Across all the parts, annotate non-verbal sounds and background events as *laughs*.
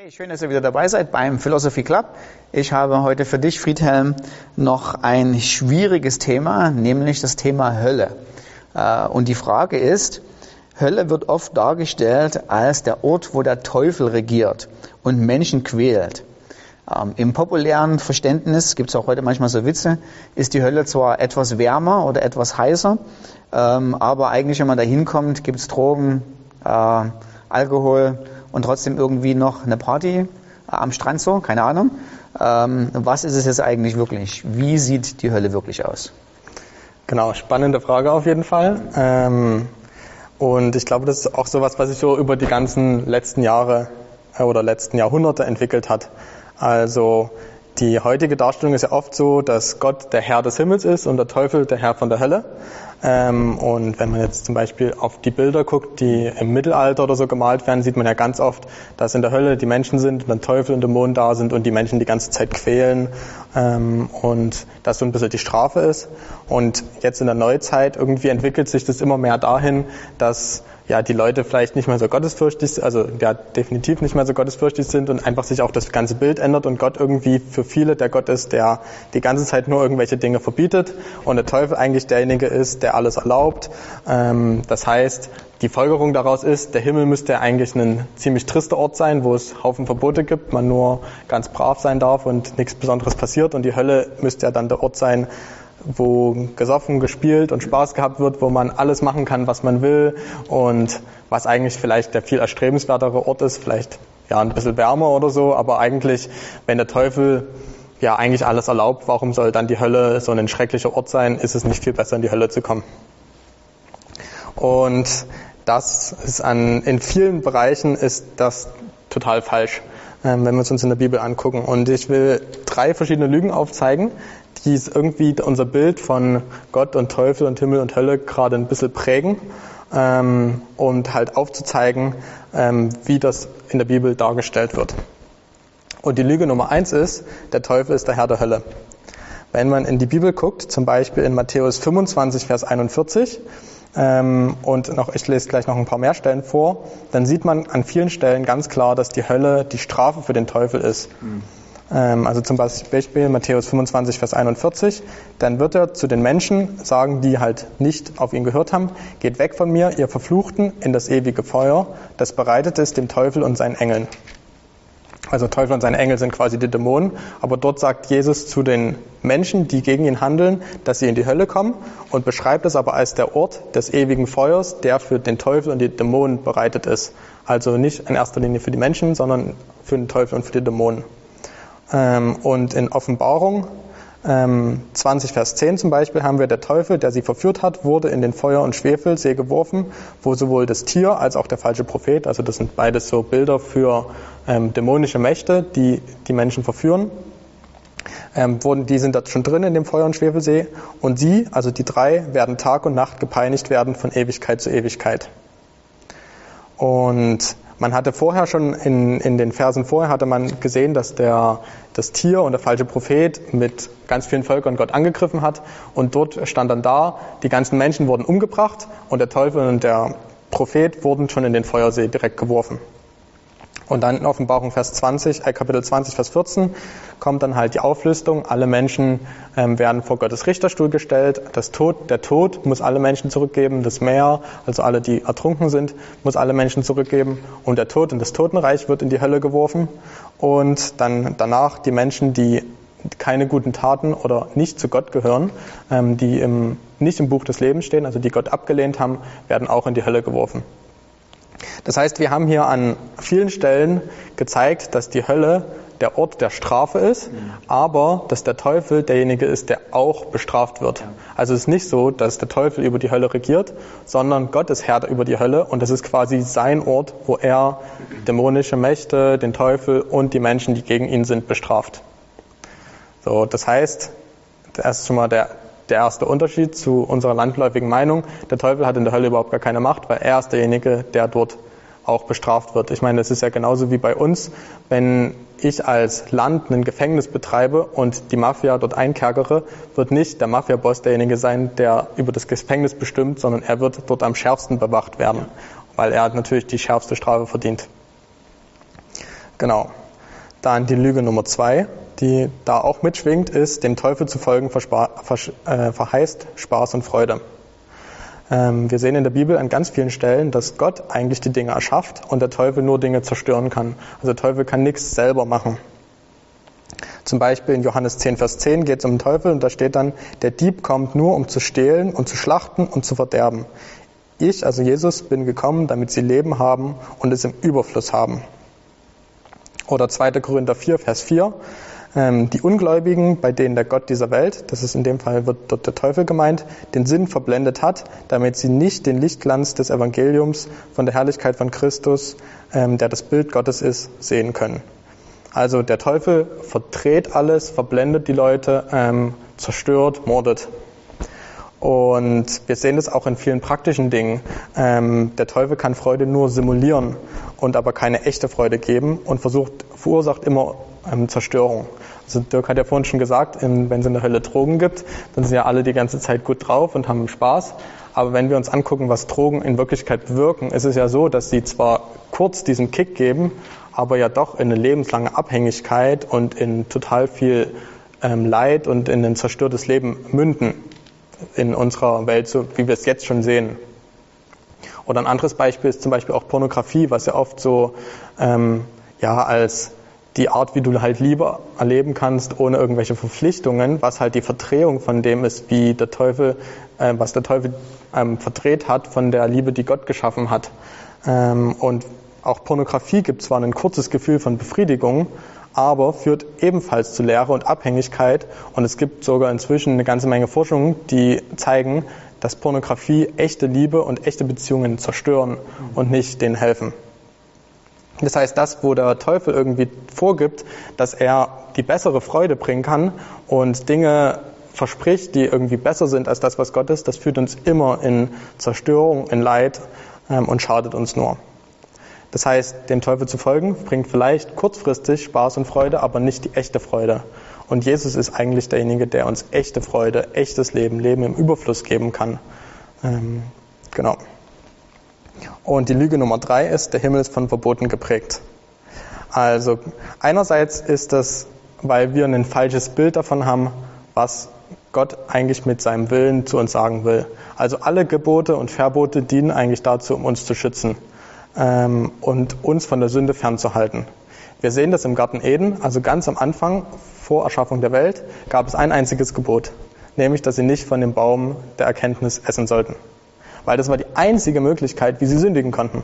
Hey, schön, dass ihr wieder dabei seid beim Philosophy Club. Ich habe heute für dich, Friedhelm, noch ein schwieriges Thema, nämlich das Thema Hölle. Äh, und die Frage ist, Hölle wird oft dargestellt als der Ort, wo der Teufel regiert und Menschen quält. Ähm, Im populären Verständnis, gibt es auch heute manchmal so Witze, ist die Hölle zwar etwas wärmer oder etwas heißer, ähm, aber eigentlich, wenn man da hinkommt, gibt es Drogen, äh, Alkohol, und trotzdem irgendwie noch eine Party am Strand so, keine Ahnung. Ähm, was ist es jetzt eigentlich wirklich? Wie sieht die Hölle wirklich aus? Genau, spannende Frage auf jeden Fall. Ähm, und ich glaube, das ist auch sowas, was sich so über die ganzen letzten Jahre äh, oder letzten Jahrhunderte entwickelt hat. Also die heutige Darstellung ist ja oft so, dass Gott der Herr des Himmels ist und der Teufel der Herr von der Hölle. Ähm, und wenn man jetzt zum Beispiel auf die Bilder guckt, die im Mittelalter oder so gemalt werden, sieht man ja ganz oft, dass in der Hölle die Menschen sind und der Teufel und Dämonen da sind und die Menschen die ganze Zeit quälen ähm, und das so ein bisschen die Strafe ist. Und jetzt in der Neuzeit irgendwie entwickelt sich das immer mehr dahin, dass ja, die Leute vielleicht nicht mehr so gottesfürchtig, also ja, definitiv nicht mehr so gottesfürchtig sind und einfach sich auch das ganze Bild ändert und Gott irgendwie für viele der Gott ist, der die ganze Zeit nur irgendwelche Dinge verbietet und der Teufel eigentlich derjenige ist, der alles erlaubt. Ähm, das heißt, die Folgerung daraus ist, der Himmel müsste eigentlich ein ziemlich trister Ort sein, wo es Haufen Verbote gibt, man nur ganz brav sein darf und nichts Besonderes passiert und die Hölle müsste ja dann der Ort sein, wo gesoffen, gespielt und Spaß gehabt wird, wo man alles machen kann, was man will und was eigentlich vielleicht der viel erstrebenswertere Ort ist, vielleicht ja ein bisschen wärmer oder so, aber eigentlich, wenn der Teufel ja eigentlich alles erlaubt, warum soll dann die Hölle so ein schrecklicher Ort sein? Ist es nicht viel besser, in die Hölle zu kommen? Und das ist an, in vielen Bereichen ist das total falsch, ähm, wenn wir es uns in der Bibel angucken. Und ich will drei verschiedene Lügen aufzeigen, die irgendwie unser Bild von Gott und Teufel und Himmel und Hölle gerade ein bisschen prägen ähm, und halt aufzuzeigen, ähm, wie das in der Bibel dargestellt wird. Und die Lüge Nummer eins ist, der Teufel ist der Herr der Hölle. Wenn man in die Bibel guckt, zum Beispiel in Matthäus 25, Vers 41, ähm, und noch, ich lese gleich noch ein paar mehr Stellen vor, dann sieht man an vielen Stellen ganz klar, dass die Hölle die Strafe für den Teufel ist. Mhm. Ähm, also zum Beispiel Matthäus 25, Vers 41. Dann wird er zu den Menschen sagen, die halt nicht auf ihn gehört haben, geht weg von mir, ihr Verfluchten, in das ewige Feuer, das bereitet ist dem Teufel und seinen Engeln. Also Teufel und seine Engel sind quasi die Dämonen, aber dort sagt Jesus zu den Menschen, die gegen ihn handeln, dass sie in die Hölle kommen und beschreibt es aber als der Ort des ewigen Feuers, der für den Teufel und die Dämonen bereitet ist. Also nicht in erster Linie für die Menschen, sondern für den Teufel und für die Dämonen. Ähm, und in Offenbarung 20 ähm, Vers 10 zum Beispiel haben wir, der Teufel, der sie verführt hat, wurde in den Feuer- und Schwefelsee geworfen, wo sowohl das Tier als auch der falsche Prophet, also das sind beides so Bilder für ähm, dämonische Mächte, die die Menschen verführen, ähm, wurden, die sind dort schon drin in dem Feuer- und Schwefelsee und sie, also die drei, werden Tag und Nacht gepeinigt werden von Ewigkeit zu Ewigkeit. Und man hatte vorher schon in, in den Versen vorher hatte man gesehen, dass der, das Tier und der falsche Prophet mit ganz vielen Völkern Gott angegriffen hat. Und dort stand dann da, die ganzen Menschen wurden umgebracht und der Teufel und der Prophet wurden schon in den Feuersee direkt geworfen. Und dann in Offenbarung Vers 20, äh, Kapitel 20, Vers 14 kommt dann halt die Auflistung. Alle Menschen ähm, werden vor Gottes Richterstuhl gestellt. Das Tod, der Tod muss alle Menschen zurückgeben. Das Meer, also alle, die ertrunken sind, muss alle Menschen zurückgeben. Und der Tod und das Totenreich wird in die Hölle geworfen. Und dann danach die Menschen, die keine guten Taten oder nicht zu Gott gehören, ähm, die im, nicht im Buch des Lebens stehen, also die Gott abgelehnt haben, werden auch in die Hölle geworfen. Das heißt, wir haben hier an vielen Stellen gezeigt, dass die Hölle der Ort der Strafe ist, aber dass der Teufel derjenige ist, der auch bestraft wird. Also es ist nicht so, dass der Teufel über die Hölle regiert, sondern Gott ist Herr über die Hölle und das ist quasi sein Ort, wo er dämonische Mächte, den Teufel und die Menschen, die gegen ihn sind, bestraft. So, das heißt, das ist schon mal der der erste Unterschied zu unserer landläufigen Meinung. Der Teufel hat in der Hölle überhaupt gar keine Macht, weil er ist derjenige, der dort auch bestraft wird. Ich meine, das ist ja genauso wie bei uns, wenn ich als Land ein Gefängnis betreibe und die Mafia dort einkerkere, wird nicht der Mafia-Boss derjenige sein, der über das Gefängnis bestimmt, sondern er wird dort am schärfsten bewacht werden, weil er natürlich die schärfste Strafe verdient. Genau. Dann die Lüge Nummer zwei, die da auch mitschwingt, ist, dem Teufel zu folgen äh, verheißt Spaß und Freude. Ähm, wir sehen in der Bibel an ganz vielen Stellen, dass Gott eigentlich die Dinge erschafft und der Teufel nur Dinge zerstören kann. Also der Teufel kann nichts selber machen. Zum Beispiel in Johannes 10, Vers 10 geht es um den Teufel und da steht dann, der Dieb kommt nur, um zu stehlen und zu schlachten und zu verderben. Ich, also Jesus, bin gekommen, damit sie Leben haben und es im Überfluss haben. Oder 2. Korinther 4, Vers 4. Ähm, die Ungläubigen, bei denen der Gott dieser Welt, das ist in dem Fall wird dort der Teufel gemeint, den Sinn verblendet hat, damit sie nicht den Lichtglanz des Evangeliums von der Herrlichkeit von Christus, ähm, der das Bild Gottes ist, sehen können. Also der Teufel verdreht alles, verblendet die Leute, ähm, zerstört, mordet. Und wir sehen das auch in vielen praktischen Dingen. Ähm, der Teufel kann Freude nur simulieren und aber keine echte Freude geben und versucht, verursacht immer ähm, Zerstörung. Also Dirk hat ja vorhin schon gesagt, wenn es in der Hölle Drogen gibt, dann sind ja alle die ganze Zeit gut drauf und haben Spaß. Aber wenn wir uns angucken, was Drogen in Wirklichkeit bewirken, ist es ja so, dass sie zwar kurz diesen Kick geben, aber ja doch in eine lebenslange Abhängigkeit und in total viel ähm, Leid und in ein zerstörtes Leben münden in unserer Welt, so wie wir es jetzt schon sehen. Oder ein anderes Beispiel ist zum Beispiel auch Pornografie, was ja oft so ähm, ja als die Art, wie du halt lieber erleben kannst, ohne irgendwelche Verpflichtungen, was halt die Verdrehung von dem ist, wie der Teufel, äh, was der Teufel ähm, verdreht hat von der Liebe, die Gott geschaffen hat. Ähm, und auch Pornografie gibt zwar ein kurzes Gefühl von Befriedigung, aber führt ebenfalls zu Leere und Abhängigkeit. Und es gibt sogar inzwischen eine ganze Menge Forschungen, die zeigen, dass Pornografie echte Liebe und echte Beziehungen zerstören und nicht denen helfen. Das heißt, das, wo der Teufel irgendwie vorgibt, dass er die bessere Freude bringen kann und Dinge verspricht, die irgendwie besser sind als das, was Gott ist, das führt uns immer in Zerstörung, in Leid ähm, und schadet uns nur. Das heißt, dem Teufel zu folgen, bringt vielleicht kurzfristig Spaß und Freude, aber nicht die echte Freude. Und Jesus ist eigentlich derjenige, der uns echte Freude, echtes Leben, Leben im Überfluss geben kann. Ähm, genau. Und die Lüge Nummer drei ist, der Himmel ist von Verboten geprägt. Also einerseits ist das, weil wir ein falsches Bild davon haben, was Gott eigentlich mit seinem Willen zu uns sagen will. Also alle Gebote und Verbote dienen eigentlich dazu, um uns zu schützen ähm, und uns von der Sünde fernzuhalten. Wir sehen das im Garten Eden, also ganz am Anfang, vor Erschaffung der Welt, gab es ein einziges Gebot, nämlich, dass sie nicht von dem Baum der Erkenntnis essen sollten. Weil das war die einzige Möglichkeit, wie sie sündigen konnten.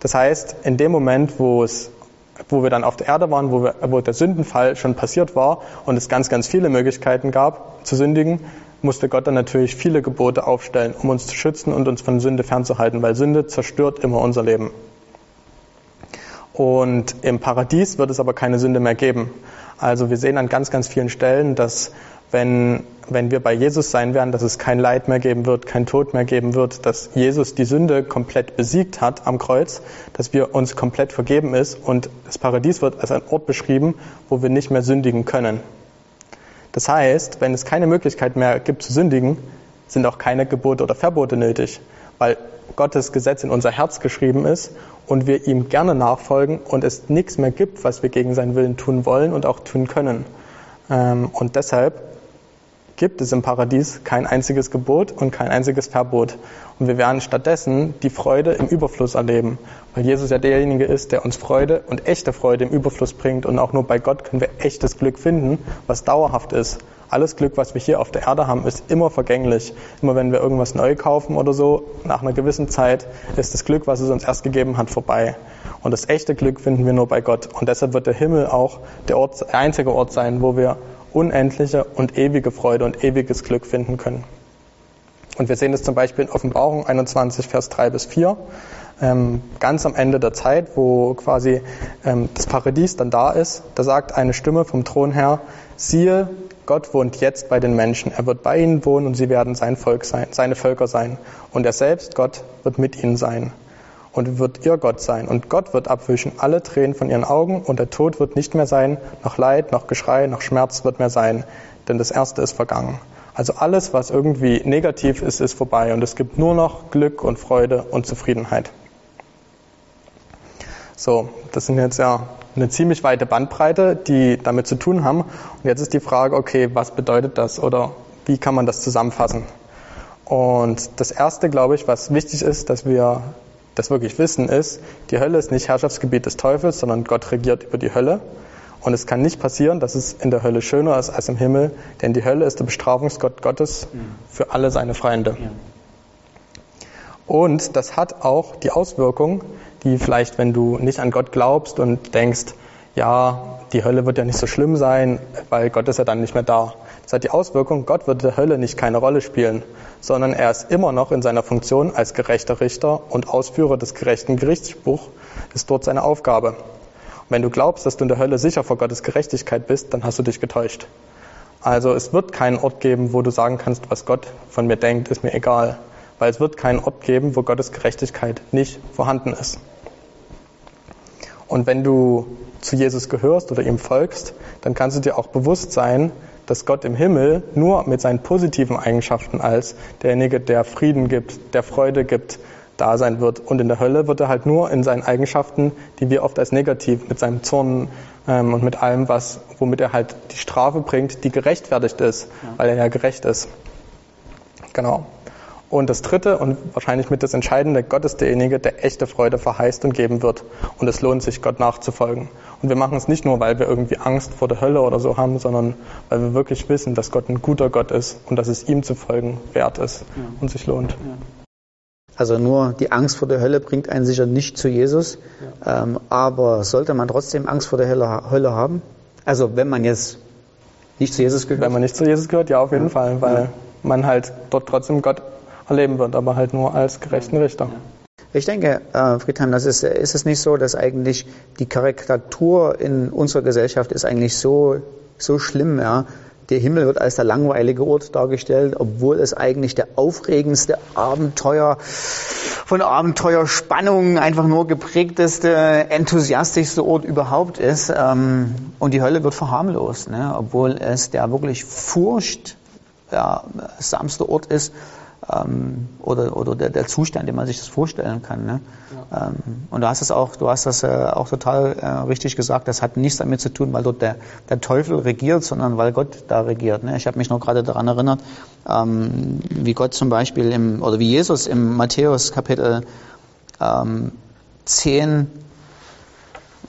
Das heißt, in dem Moment, wo es wo wir dann auf der Erde waren, wo, wir, wo der Sündenfall schon passiert war und es ganz, ganz viele Möglichkeiten gab zu sündigen, musste Gott dann natürlich viele Gebote aufstellen, um uns zu schützen und uns von Sünde fernzuhalten, weil Sünde zerstört immer unser Leben. Und im Paradies wird es aber keine Sünde mehr geben. Also wir sehen an ganz, ganz vielen Stellen, dass wenn, wenn wir bei Jesus sein werden, dass es kein Leid mehr geben wird, kein Tod mehr geben wird, dass Jesus die Sünde komplett besiegt hat am Kreuz, dass wir uns komplett vergeben ist und das Paradies wird als ein Ort beschrieben, wo wir nicht mehr sündigen können. Das heißt, wenn es keine Möglichkeit mehr gibt zu sündigen, sind auch keine Gebote oder Verbote nötig, weil Gottes Gesetz in unser Herz geschrieben ist und wir ihm gerne nachfolgen und es nichts mehr gibt, was wir gegen seinen Willen tun wollen und auch tun können. Ähm, und deshalb gibt es im Paradies kein einziges Gebot und kein einziges Verbot. Und wir werden stattdessen die Freude im Überfluss erleben, weil Jesus ja derjenige ist, der uns Freude und echte Freude im Überfluss bringt. Und auch nur bei Gott können wir echtes Glück finden, was dauerhaft ist. Alles Glück, was wir hier auf der Erde haben, ist immer vergänglich. Immer wenn wir irgendwas neu kaufen oder so, nach einer gewissen Zeit ist das Glück, was es uns erst gegeben hat, vorbei. Und das echte Glück finden wir nur bei Gott. Und deshalb wird der Himmel auch der, Ort, der einzige Ort sein, wo wir unendliche und ewige Freude und ewiges Glück finden können. Und wir sehen das zum Beispiel in Offenbarung 21, Vers 3 bis 4, ähm, ganz am Ende der Zeit, wo quasi ähm, das Paradies dann da ist. Da sagt eine Stimme vom Thron her, siehe, Gott wohnt jetzt bei den Menschen. Er wird bei ihnen wohnen und sie werden sein Volk sein, seine Völker sein. Und er selbst, Gott, wird mit ihnen sein und wird ihr Gott sein. Und Gott wird abwischen alle Tränen von ihren Augen und der Tod wird nicht mehr sein, noch Leid, noch Geschrei, noch Schmerz wird mehr sein, denn das Erste ist vergangen. Also alles, was irgendwie negativ ist, ist vorbei und es gibt nur noch Glück und Freude und Zufriedenheit. So, das sind jetzt ja eine ziemlich weite Bandbreite, die damit zu tun haben. Und jetzt ist die Frage, okay, was bedeutet das oder wie kann man das zusammenfassen? Und das Erste, glaube ich, was wichtig ist, dass wir das wirklich wissen, ist, die Hölle ist nicht Herrschaftsgebiet des Teufels, sondern Gott regiert über die Hölle. Und es kann nicht passieren, dass es in der Hölle schöner ist als im Himmel, denn die Hölle ist der Bestrafungsgott Gottes für alle seine Feinde. Und das hat auch die Auswirkung, die vielleicht, wenn du nicht an Gott glaubst und denkst, ja, die Hölle wird ja nicht so schlimm sein, weil Gott ist ja dann nicht mehr da. Das hat die Auswirkung, Gott wird der Hölle nicht keine Rolle spielen, sondern er ist immer noch in seiner Funktion als gerechter Richter und Ausführer des gerechten Gerichtsspruchs, ist dort seine Aufgabe. Und wenn du glaubst, dass du in der Hölle sicher vor Gottes Gerechtigkeit bist, dann hast du dich getäuscht. Also es wird keinen Ort geben, wo du sagen kannst, was Gott von mir denkt, ist mir egal. Weil es wird keinen Ort geben, wo Gottes Gerechtigkeit nicht vorhanden ist. Und wenn du zu Jesus gehörst oder ihm folgst, dann kannst du dir auch bewusst sein, dass Gott im Himmel nur mit seinen positiven Eigenschaften als derjenige, der Frieden gibt, der Freude gibt, da sein wird. Und in der Hölle wird er halt nur in seinen Eigenschaften, die wir oft als negativ, mit seinem Zorn ähm, und mit allem, was, womit er halt die Strafe bringt, die gerechtfertigt ist, ja. weil er ja gerecht ist. Genau. Und das dritte und wahrscheinlich mit das Entscheidende, Gott ist derjenige, der echte Freude verheißt und geben wird. Und es lohnt sich, Gott nachzufolgen. Und wir machen es nicht nur, weil wir irgendwie Angst vor der Hölle oder so haben, sondern weil wir wirklich wissen, dass Gott ein guter Gott ist und dass es ihm zu folgen wert ist ja. und sich lohnt. Ja. Also nur die Angst vor der Hölle bringt einen sicher nicht zu Jesus. Ja. Ähm, aber sollte man trotzdem Angst vor der Hölle, Hölle, haben? Also wenn man jetzt nicht zu Jesus gehört? Wenn man nicht zu Jesus gehört, ja auf jeden Fall, weil man halt dort trotzdem Gott erleben wird, aber halt nur als gerechten Richter. Ich denke, äh, Friedheim, das ist, ist es nicht so, dass eigentlich die Karikatur in unserer Gesellschaft ist eigentlich so, so schlimm, ja. Der Himmel wird als der langweilige Ort dargestellt, obwohl es eigentlich der aufregendste Abenteuer, von Abenteuerspannung einfach nur geprägteste, enthusiastischste Ort überhaupt ist. Ähm, und die Hölle wird verharmlost, ne? obwohl es der wirklich furchtsamste ja, Ort ist, ähm, oder, oder der, der, Zustand, den man sich das vorstellen kann. Ne? Ja. Ähm, und du hast es auch, du hast das äh, auch total äh, richtig gesagt. Das hat nichts damit zu tun, weil dort der, der Teufel regiert, sondern weil Gott da regiert. Ne? Ich habe mich noch gerade daran erinnert, ähm, wie Gott zum Beispiel im oder wie Jesus im Matthäus Kapitel ähm, 10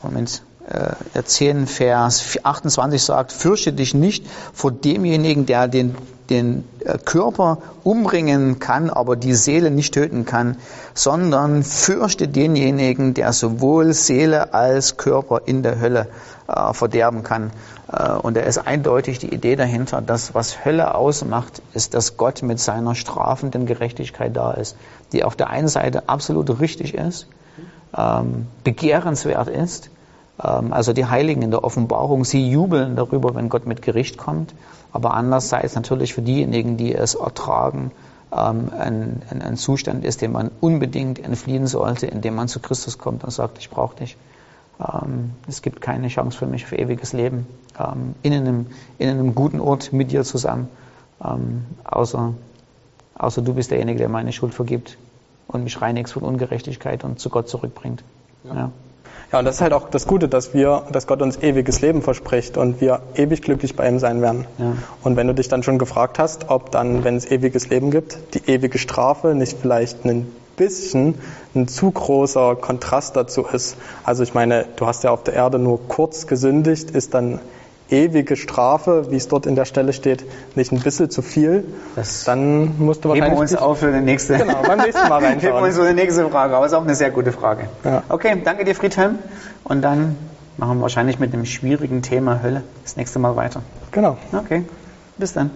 Moment, äh, 10 Vers 28 sagt, fürchte dich nicht vor demjenigen, der den den äh, Körper umbringen kann, aber die Seele nicht töten kann, sondern fürchte denjenigen, der sowohl Seele als Körper in der Hölle äh, verderben kann. Äh, und da ist eindeutig die Idee dahinter, dass was Hölle ausmacht, ist, dass Gott mit seiner strafenden Gerechtigkeit da ist, die auf der einen Seite absolut richtig ist, ähm, begehrenswert ist, also die Heiligen in der Offenbarung, sie jubeln darüber, wenn Gott mit Gericht kommt. Aber andererseits natürlich für diejenigen, die es ertragen, ähm, ein, ein, ein Zustand ist, dem man unbedingt entfliehen sollte, indem man zu Christus kommt und sagt, ich brauche dich. Ähm, es gibt keine Chance für mich für ewiges Leben in, einem, in einem guten Ort mit dir zusammen, außer, außer du bist derjenige, der meine Schuld vergibt und mich reinigst von Ungerechtigkeit und zu Gott zurückbringt. Ja. ja. Ja, und das ist halt auch das Gute, dass wir, dass Gott uns ewiges Leben verspricht und wir ewig glücklich bei ihm sein werden. Ja. Und wenn du dich dann schon gefragt hast, ob dann, wenn es ewiges Leben gibt, die ewige Strafe nicht vielleicht ein bisschen ein zu großer Kontrast dazu ist. Also ich meine, du hast ja auf der Erde nur kurz gesündigt, ist dann ewige Strafe, wie es dort in der Stelle steht, nicht ein bisschen zu viel, das dann musst du wahrscheinlich... Heben wir uns auf für die nächste... Genau, beim nächsten Mal reinschauen. *laughs* Heben wir uns für die nächste Frage, aber ist auch eine sehr gute Frage. Ja. Okay, danke dir Friedhelm und dann machen wir wahrscheinlich mit dem schwierigen Thema Hölle das nächste Mal weiter. Genau. Okay, bis dann.